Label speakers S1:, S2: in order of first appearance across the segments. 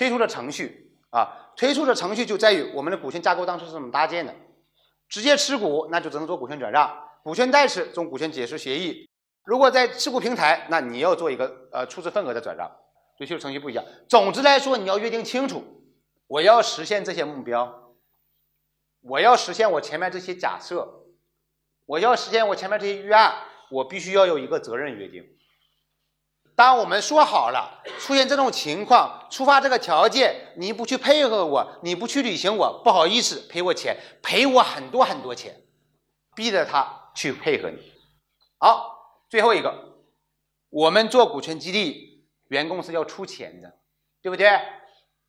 S1: 推出的程序啊，推出的程序就在于我们的股权架构当时是怎么搭建的。直接持股，那就只能做股权转让；股权代持，种股权解释协议。如果在持股平台，那你要做一个呃出资份额的转让，对，就是程序不一样。总之来说，你要约定清楚，我要实现这些目标，我要实现我前面这些假设，我要实现我前面这些预案，我必须要有一个责任约定。当我们说好了，出现这种情况，触发这个条件，你不去配合我，你不去履行我，不好意思，赔我钱，赔我很多很多钱，逼着他去配合你。好，最后一个，我们做股权激励，员工是要出钱的，对不对？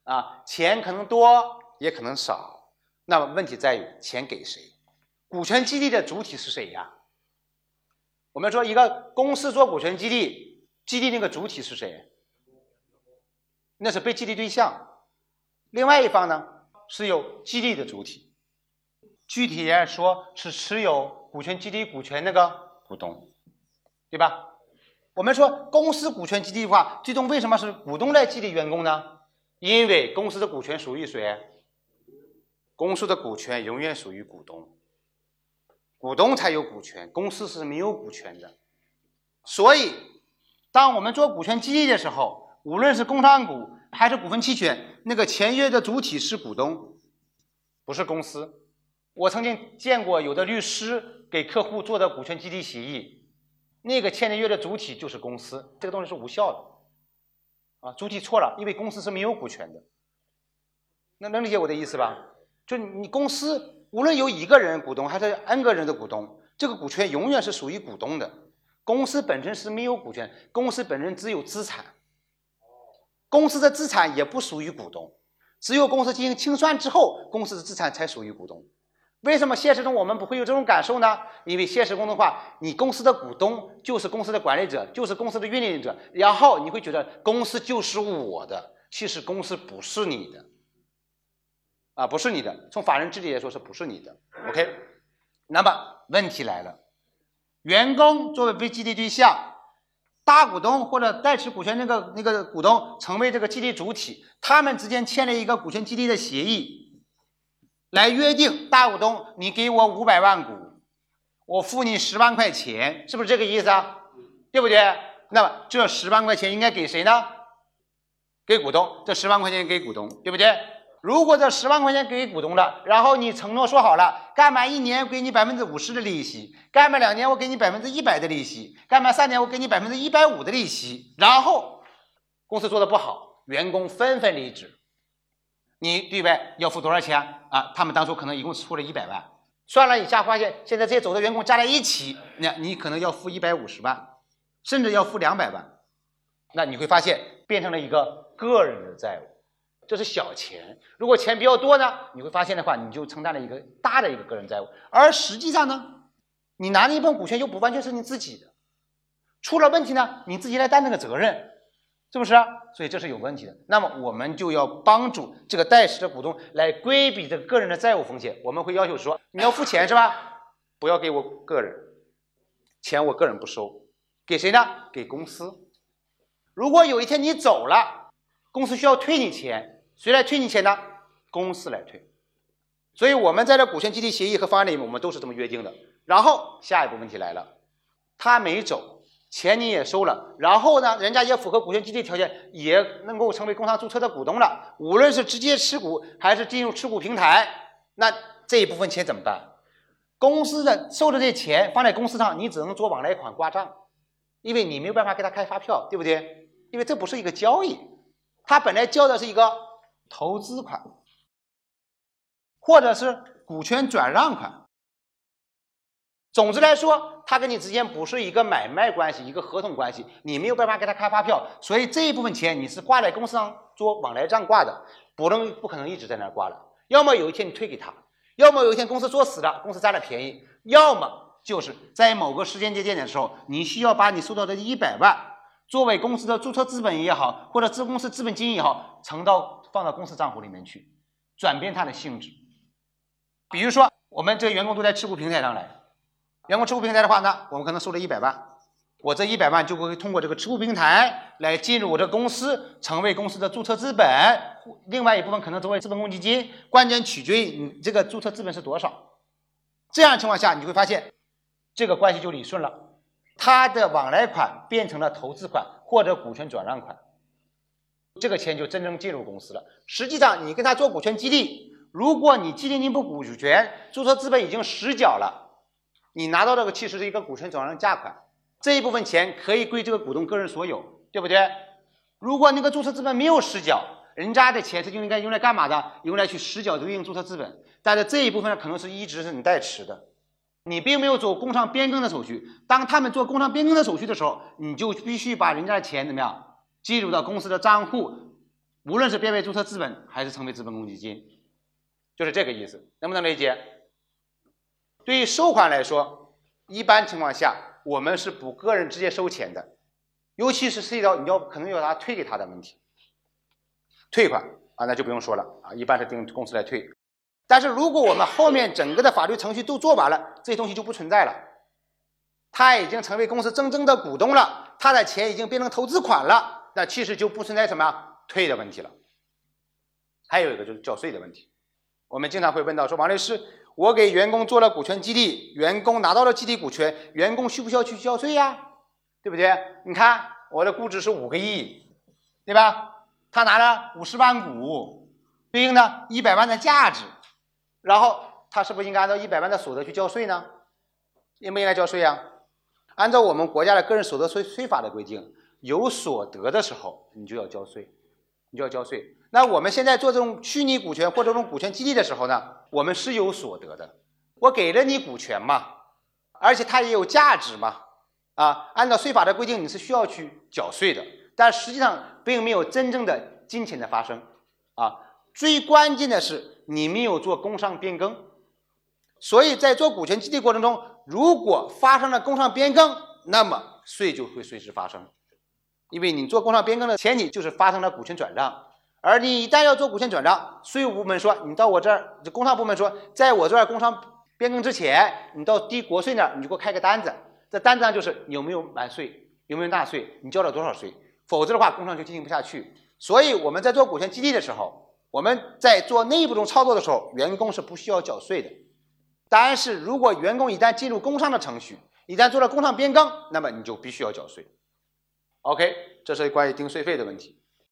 S1: 啊，钱可能多，也可能少。那么问题在于钱给谁？股权激励的主体是谁呀？我们说一个公司做股权激励。激励那个主体是谁？那是被激励对象。另外一方呢，是有激励的主体。具体来说，是持有股权激励股权那个股东，对吧？我们说公司股权激励的话，最终为什么是股东来激励员工呢？因为公司的股权属于谁？公司的股权永远属于股东，股东才有股权，公司是没有股权的，所以。当我们做股权激励的时候，无论是工商股还是股份期权，那个签约的主体是股东，不是公司。我曾经见过有的律师给客户做的股权激励协议，那个签的约的主体就是公司，这个东西是无效的。啊，主体错了，因为公司是没有股权的。那能理解我的意思吧？就你公司无论有一个人股东还是 n 个人的股东，这个股权永远是属于股东的。公司本身是没有股权，公司本身只有资产，公司的资产也不属于股东，只有公司进行清算之后，公司的资产才属于股东。为什么现实中我们不会有这种感受呢？因为现实中的话，你公司的股东就是公司的管理者，就是公司的运营者，然后你会觉得公司就是我的，其实公司不是你的，啊，不是你的，从法人治理来说是不是你的？OK，那么问题来了。员工作为被激励对象，大股东或者代持股权那个那个股东成为这个激励主体，他们之间签了一个股权激励的协议，来约定大股东你给我五百万股，我付你十万块钱，是不是这个意思啊？对不对？那么这十万块钱应该给谁呢？给股东，这十万块钱给股东，对不对？如果这十万块钱给股东了，然后你承诺说好了，干满一年给你百分之五十的利息，干满两年我给你百分之一百的利息，干满三年我给你百分之一百五的利息，然后公司做的不好，员工纷纷离职，你对外要付多少钱啊？他们当初可能一共出了一百万，算了一下发现，现在这些走的员工加在一起，那你可能要付一百五十万，甚至要付两百万，那你会发现变成了一个个人的债务。这是小钱，如果钱比较多呢，你会发现的话，你就承担了一个大的一个个人债务。而实际上呢，你拿了一部分股权又不完全是你自己的，出了问题呢，你自己来担那个责任，是不是？所以这是有问题的。那么我们就要帮助这个代持的股东来规避这个个人的债务风险。我们会要求说，你要付钱是吧？不要给我个人，钱我个人不收，给谁呢？给公司。如果有一天你走了，公司需要退你钱。谁来退你钱呢？公司来退，所以我们在这股权激励协议和方案里面，我们都是这么约定的。然后下一步问题来了，他没走，钱你也收了，然后呢，人家也符合股权激励条件，也能够成为工商注册的股东了。无论是直接持股还是进入持股平台，那这一部分钱怎么办？公司的收的这钱放在公司上，你只能做往来款挂账，因为你没有办法给他开发票，对不对？因为这不是一个交易，他本来交的是一个。投资款，或者是股权转让款。总之来说，他跟你之间不是一个买卖关系，一个合同关系，你没有办法给他开发票，所以这一部分钱你是挂在公司上做往来账挂的，不能不可能一直在那挂了。要么有一天你退给他，要么有一天公司做死了，公司占了便宜，要么就是在某个时间节点的时候，你需要把你收到的一百万作为公司的注册资本也好，或者子公司资本金也好，承到。放到公司账户里面去，转变它的性质。比如说，我们这个员工都在持股平台上来，员工持股平台的话呢，我们可能收了一百万，我这一百万就会通过这个持股平台来进入我这公司，成为公司的注册资本。另外一部分可能作为资本公积金，关键取决于你这个注册资本是多少。这样情况下，你会发现这个关系就理顺了，它的往来款变成了投资款或者股权转让款，这个钱就真正进入公司了。实际上，你跟他做股权激励，如果你激励你部股权，注册资本已经实缴了，你拿到这个其实是一个股权转让价款。这一部分钱可以归这个股东个人所有，对不对？如果那个注册资本没有实缴，人家的钱是应该用来干嘛的？用来去实缴对应注册资本，但是这一部分可能是一直是你代持的，你并没有走工商变更的手续。当他们做工商变更的手续的时候，你就必须把人家的钱怎么样进入到公司的账户，无论是变为注册资本还是成为资本公积金，就是这个意思，能不能理解？对于收款来说，一般情况下。我们是不个人直接收钱的，尤其是涉及到你要可能要他退给他的问题，退款啊，那就不用说了啊，一般是定公司来退。但是如果我们后面整个的法律程序都做完了，这些东西就不存在了，他已经成为公司真正的股东了，他的钱已经变成投资款了，那其实就不存在什么退的问题了。还有一个就是缴税的问题，我们经常会问到说王律师。我给员工做了股权激励，员工拿到了集体股权，员工需不需要去交税呀？对不对？你看我的估值是五个亿，对吧？他拿了五十万股，对应的一百万的价值，然后他是不是应该按照一百万的所得去交税呢？应不应该交税呀？按照我们国家的个人所得税税法的规定，有所得的时候你就要交税，你就要交税。那我们现在做这种虚拟股权或者这种股权激励的时候呢，我们是有所得的。我给了你股权嘛，而且它也有价值嘛，啊，按照税法的规定，你是需要去缴税的。但实际上并没有真正的金钱的发生，啊，最关键的是你没有做工商变更。所以在做股权激励过程中，如果发生了工商变更，那么税就会随之发生，因为你做工商变更的前提就是发生了股权转让。而你一旦要做股权转让，税务部门说你到我这儿，工商部门说在我这儿工商变更之前，你到低国税那儿，你就给我开个单子，这单子上就是有没有完税，有没有纳税，你交了多少税，否则的话工商就进行不下去。所以我们在做股权激励的时候，我们在做内部中操作的时候，员工是不需要缴税的。但是如果员工一旦进入工商的程序，一旦做了工商变更，那么你就必须要缴税。OK，这是关于定税费的问题。